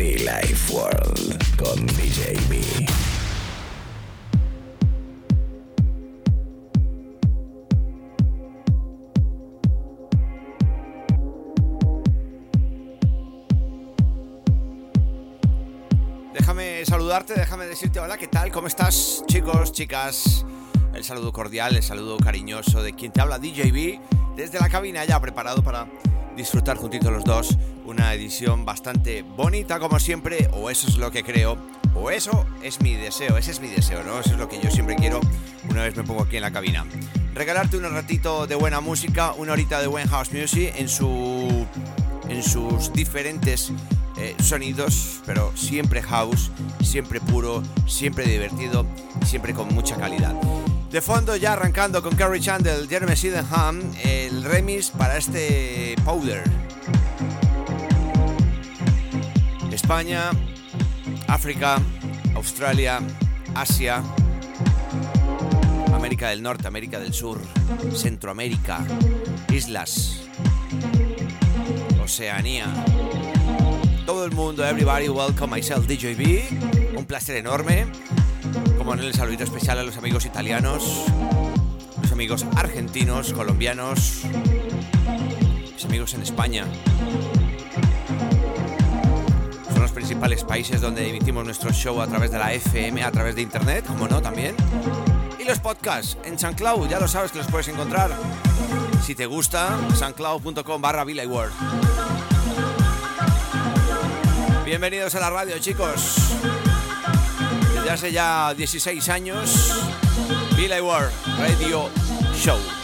Be Life World con DJ B. Déjame saludarte, déjame decirte hola, ¿qué tal? ¿Cómo estás, chicos, chicas? El saludo cordial, el saludo cariñoso de quien te habla DJB desde la cabina ya preparado para disfrutar juntitos los dos una edición bastante bonita como siempre, o eso es lo que creo, o eso es mi deseo, ese es mi deseo, ¿no? Eso es lo que yo siempre quiero una vez me pongo aquí en la cabina. Regalarte un ratito de buena música, una horita de buen house music en su en sus diferentes eh, sonidos, pero siempre house, siempre puro, siempre divertido, siempre con mucha calidad. De fondo ya arrancando con Carrie Chandler, Jeremy Sydenham, el remix para este Powder. España, África, Australia, Asia, América del Norte, América del Sur, Centroamérica, Islas, Oceanía. Todo el mundo, everybody, welcome myself, DJB. Un placer enorme. Como en el saludito especial a los amigos italianos, los amigos argentinos, colombianos, los amigos en España. Principales países donde emitimos nuestro show a través de la FM, a través de internet, como no, también. Y los podcasts en SoundCloud, ya lo sabes que los puedes encontrar. Si te gusta, soundcloud.com barra World. Bienvenidos a la radio, chicos. Desde hace ya 16 años, World Radio Show.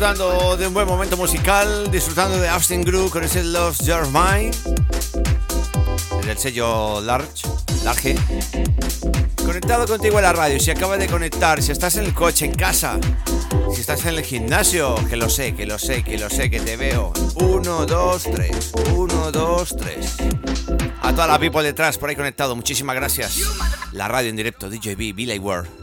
Disfrutando de un buen momento musical, disfrutando de Austin Groove con ese Lost Your Mind, desde el sello Large, Large. Conectado contigo en la radio, si acabas de conectar, si estás en el coche, en casa, si estás en el gimnasio, que lo sé, que lo sé, que lo sé, que te veo. Uno, dos, tres, uno, dos, tres. A toda la people detrás por ahí conectado, muchísimas gracias. La radio en directo, DJB, Billy Ward.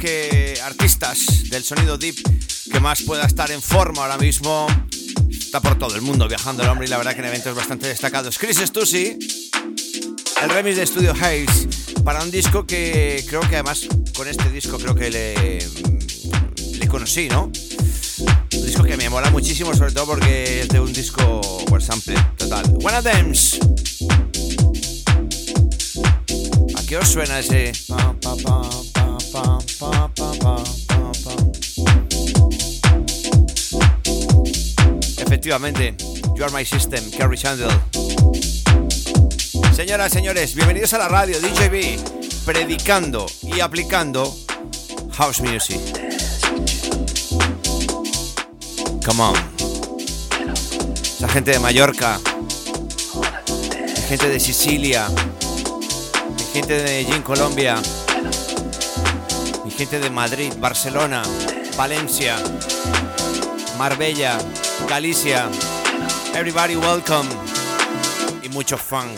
Que artistas del sonido deep que más pueda estar en forma ahora mismo. Está por todo el mundo viajando el hombre y la verdad que en eventos bastante destacados. Chris Stussy, el remix de Studio Haze para un disco que creo que además con este disco creo que le, le conocí, ¿no? Un disco que me mola muchísimo, sobre todo porque es de un disco por sample total. One of Them's. ¿A qué os suena ese? Efectivamente, You Are My System, Carrie Chandler. Señoras, señores, bienvenidos a la radio DJB, predicando y aplicando house music. Come on. gente de Mallorca, mi gente de Sicilia, mi gente de Medellín, Colombia, mi gente de Madrid, Barcelona, Valencia, Marbella, Galicia. Everybody welcome y mucho fun.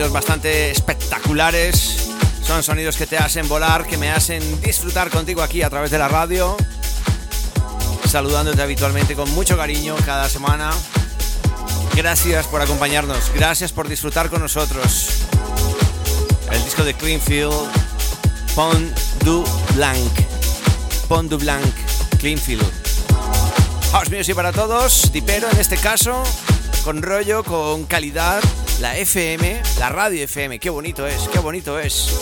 Sonidos bastante espectaculares. Son sonidos que te hacen volar, que me hacen disfrutar contigo aquí a través de la radio. Saludándote habitualmente con mucho cariño cada semana. Gracias por acompañarnos, gracias por disfrutar con nosotros. El disco de Cleanfield, Pont du Blanc. Pont du Blanc, Cleanfield. House Music para todos, Dipero en este caso, con rollo, con calidad, la FM, la radio FM, qué bonito es, qué bonito es.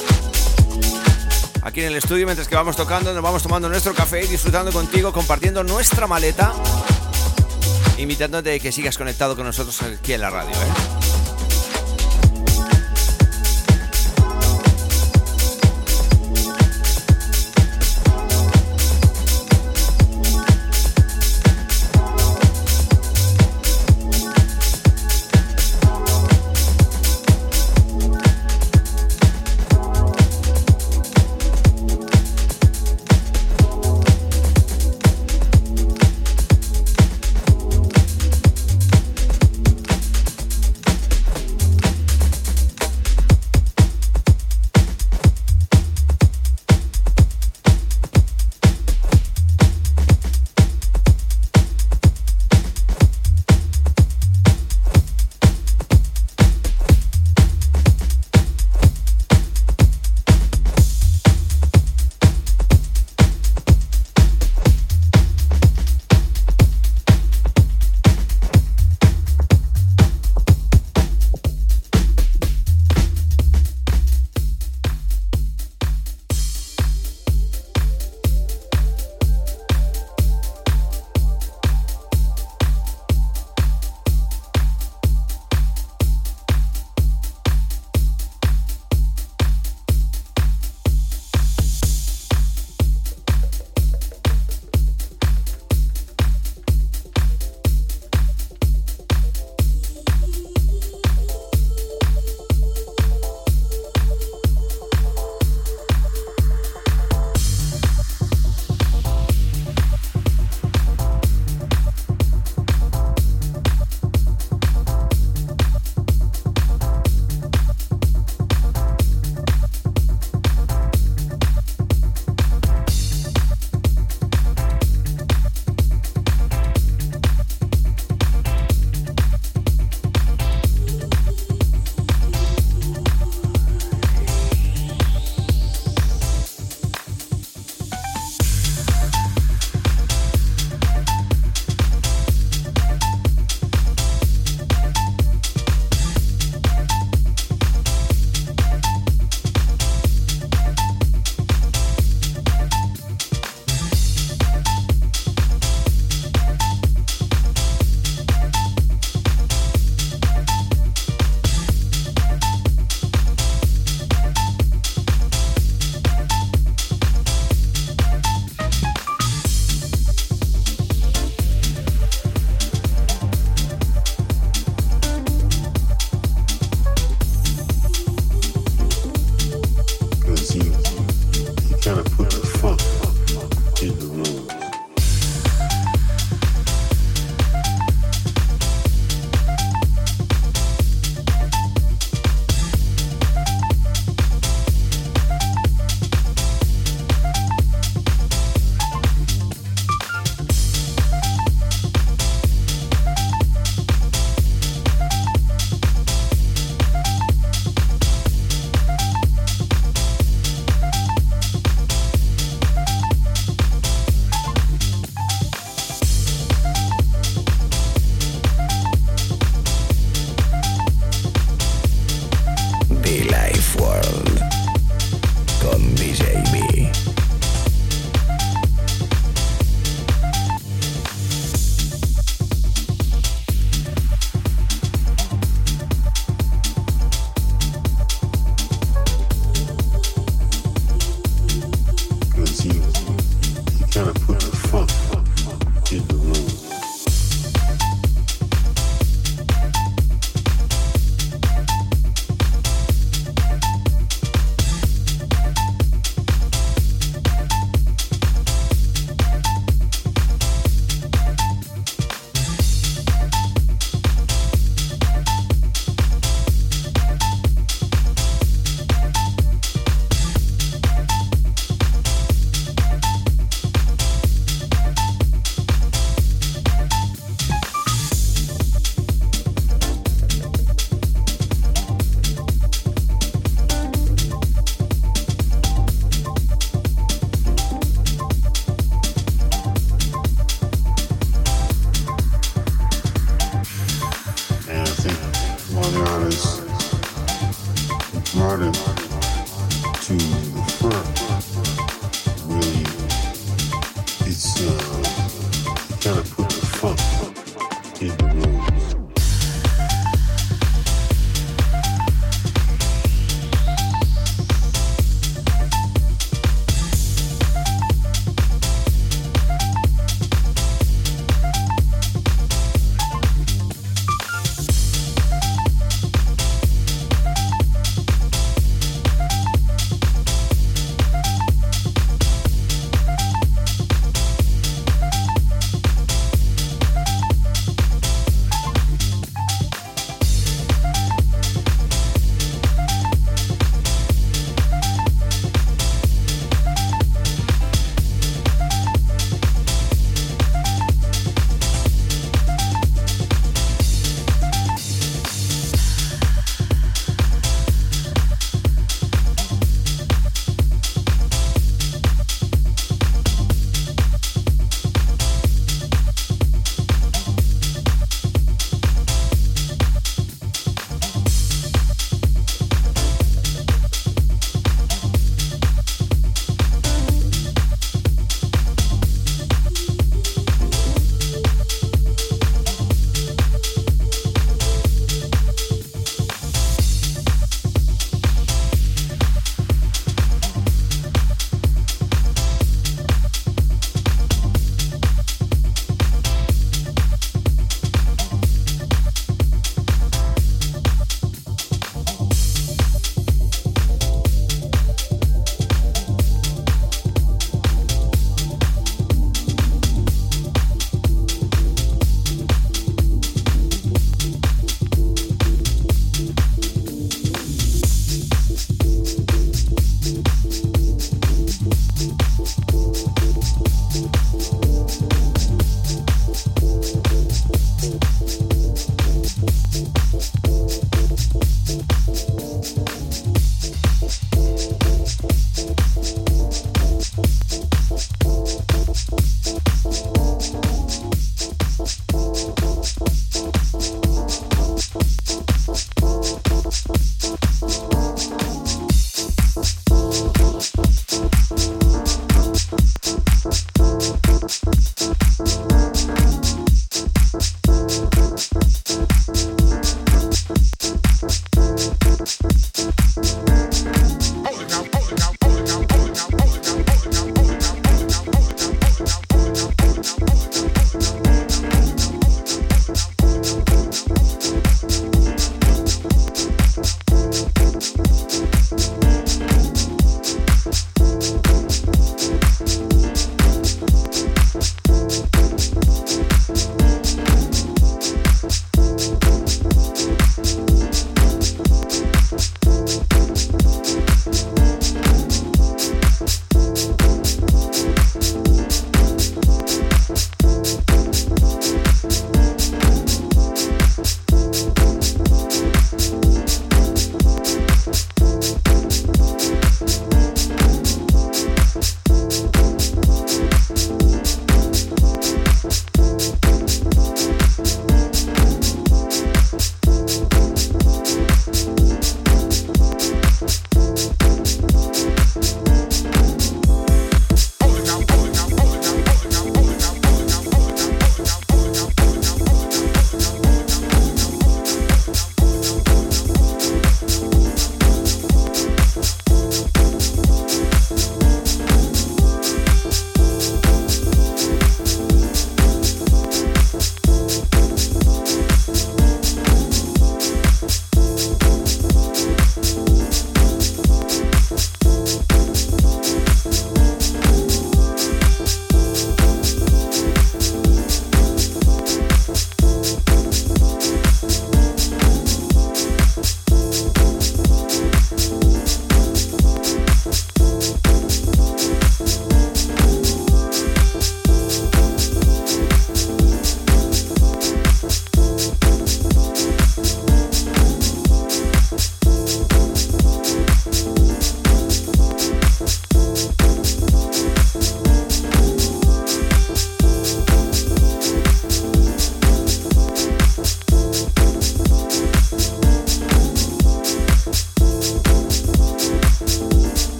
Aquí en el estudio, mientras que vamos tocando, nos vamos tomando nuestro café y disfrutando contigo, compartiendo nuestra maleta invitándote a que sigas conectado con nosotros aquí en la radio. ¿eh?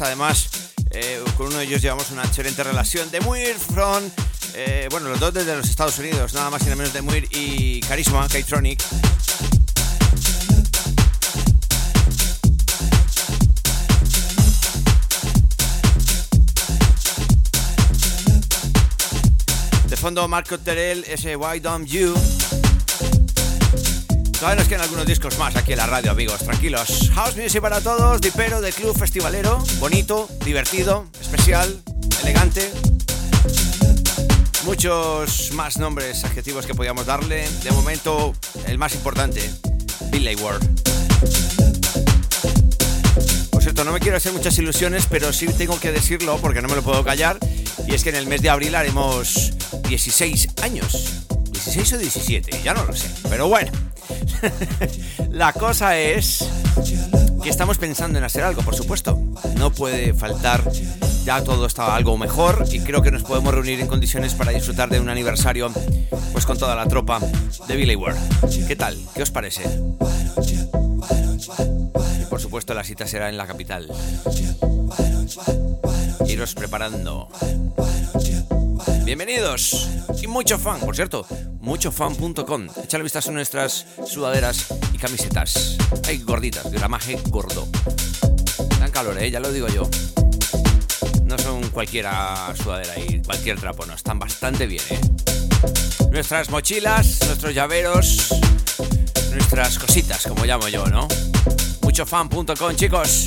Además eh, con uno de ellos llevamos una excelente relación. De Muir from, eh, bueno, los dos desde los Estados Unidos, nada más y nada menos de Muir y Carisma, K-Tronic. De fondo Marco Terrell, ese Why Don't You. Todavía nos quedan algunos discos más aquí en la radio, amigos, tranquilos. House Music para todos, dipero de club festivalero, bonito, divertido, especial, elegante. Muchos más nombres, adjetivos que podíamos darle. De momento, el más importante, Billy Ward. Por cierto, no me quiero hacer muchas ilusiones, pero sí tengo que decirlo porque no me lo puedo callar. Y es que en el mes de abril haremos 16 años. 16 o 17, ya no lo sé. Pero bueno. la cosa es que estamos pensando en hacer algo, por supuesto. No puede faltar, ya todo está algo mejor y creo que nos podemos reunir en condiciones para disfrutar de un aniversario pues con toda la tropa de Billy Ward. ¿Qué tal? ¿Qué os parece? Y por supuesto la cita será en la capital. Iros preparando. Bienvenidos y mucho fan, por cierto, muchofan.com. Echale vistazo a nuestras sudaderas y camisetas. Hay gorditas, gramaje gordo. Dan calor, ¿eh? ya lo digo yo. No son cualquiera sudadera y cualquier trapo, no, están bastante bien, ¿eh? Nuestras mochilas, nuestros llaveros, nuestras cositas, como llamo yo, ¿no? Muchofan.com, chicos.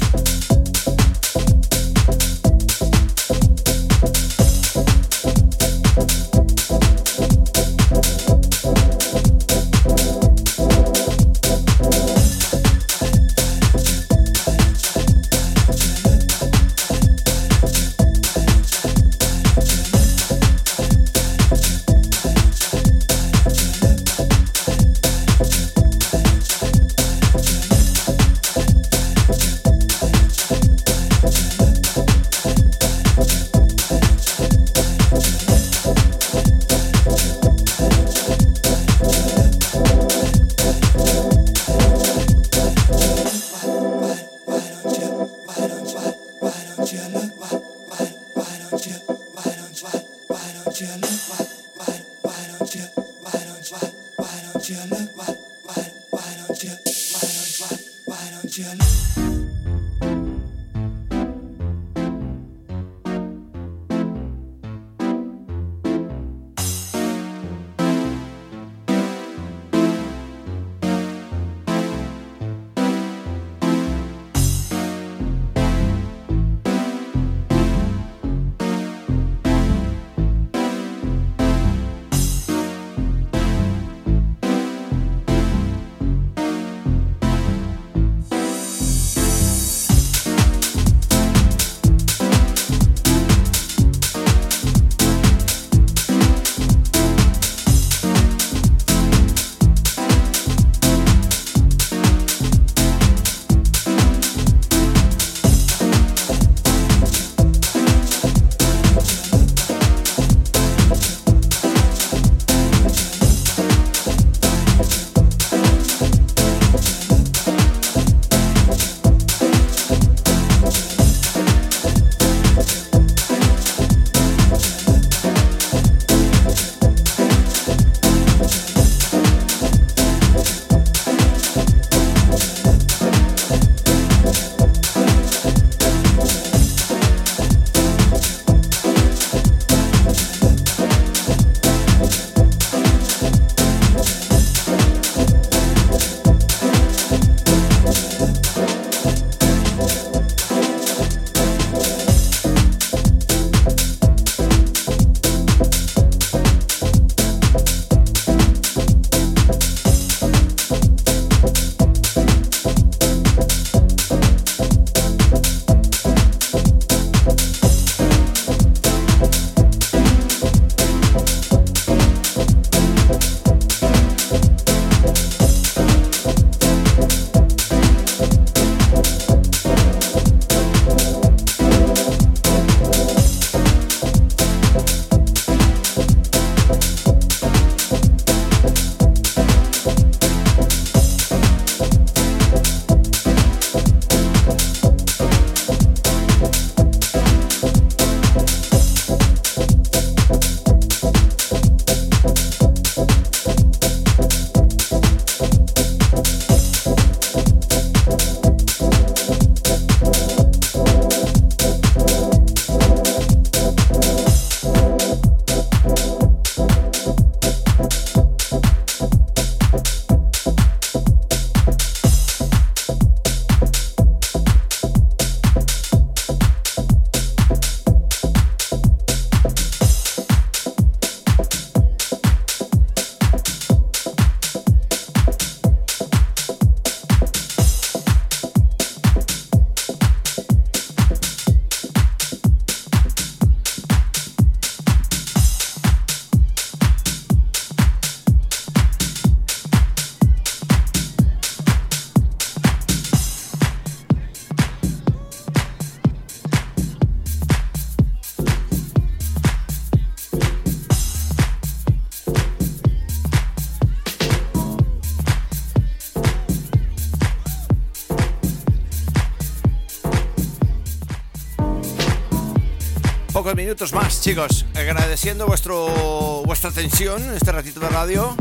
Pocos minutos más, chicos. Agradeciendo vuestro, vuestra atención en este ratito de radio.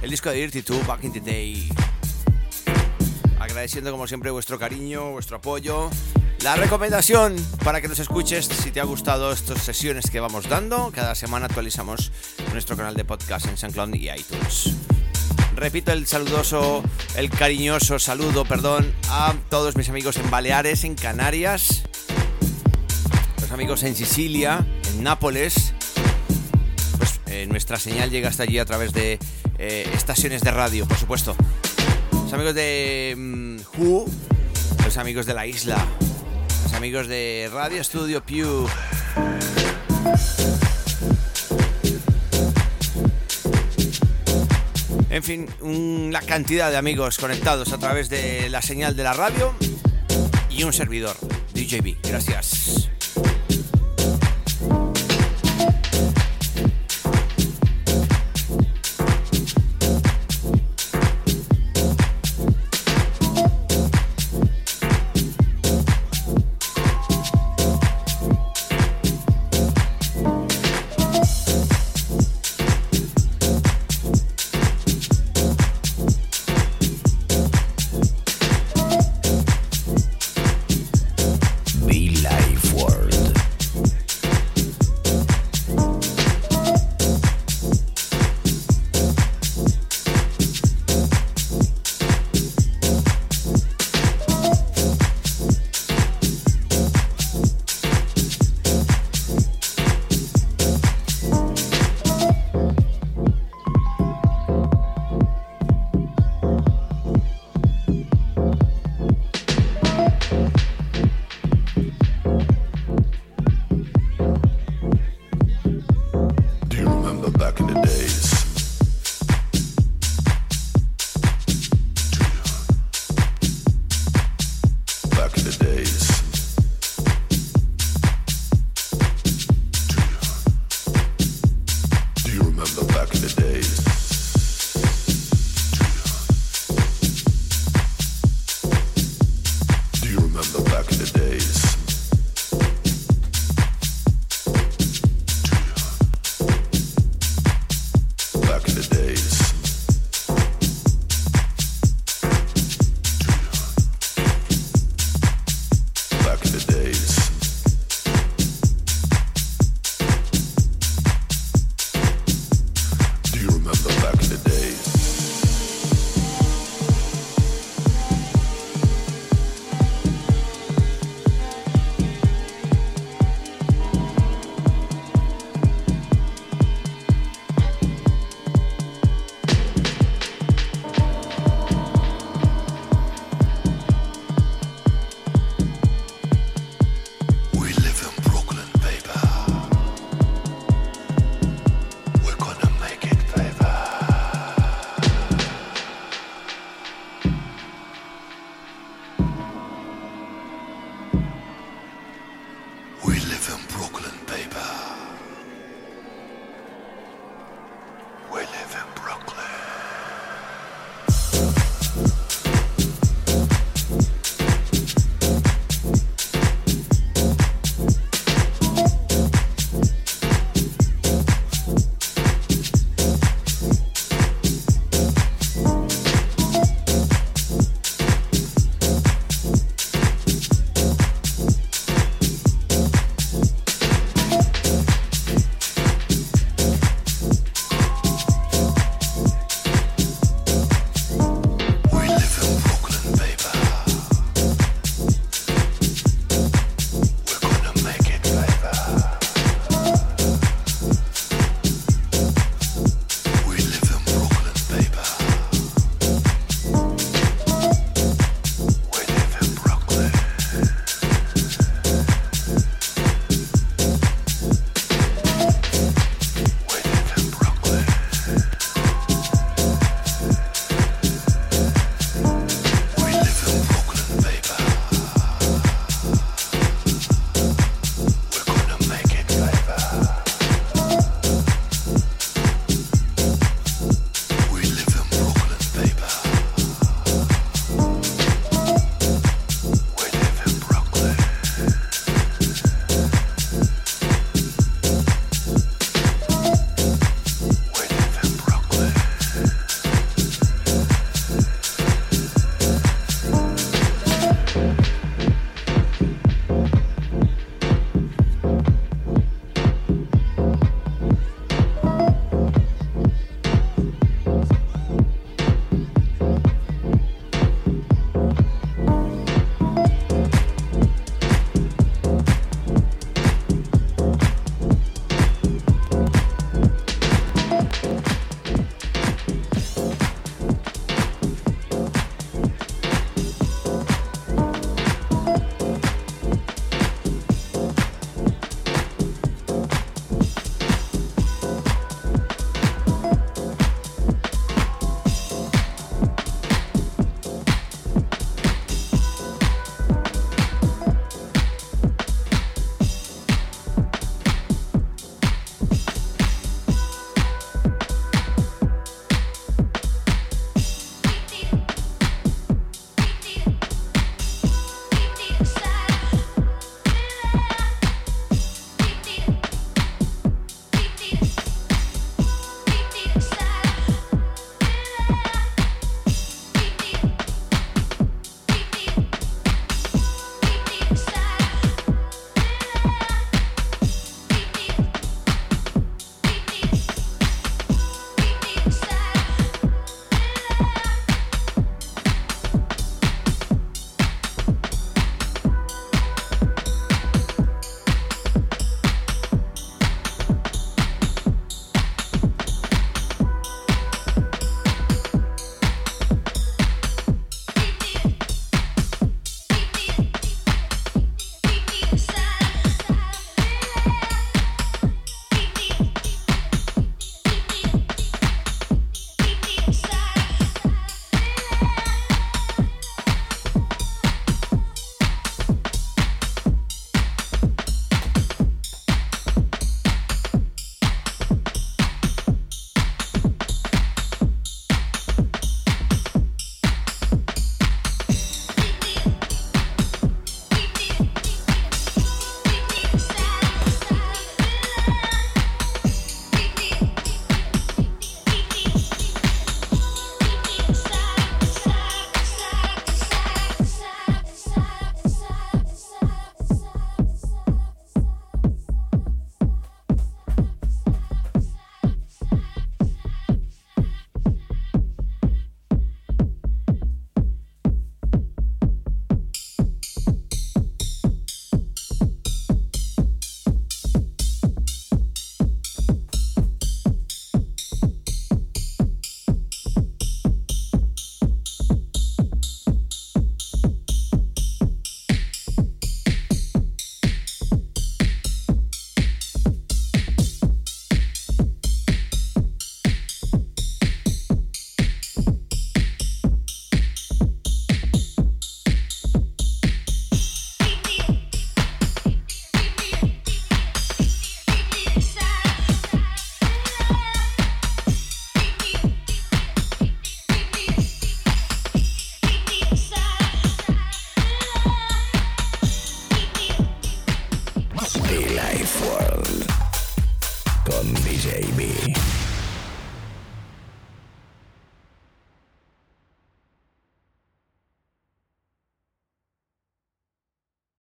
El disco de Dirty 2, Back in the Day. Agradeciendo como siempre vuestro cariño, vuestro apoyo. La recomendación para que nos escuches si te ha gustado estas sesiones que vamos dando. Cada semana actualizamos nuestro canal de podcast en SoundCloud y iTunes. Repito el saludoso, el cariñoso saludo, perdón, a todos mis amigos en Baleares, en Canarias, amigos en Sicilia, en Nápoles. Pues eh, nuestra señal llega hasta allí a través de eh, estaciones de radio, por supuesto. Los amigos de mm, Who, los amigos de la isla, los amigos de Radio Studio Pew. En fin, una cantidad de amigos conectados a través de la señal de la radio y un servidor, DJB. Gracias.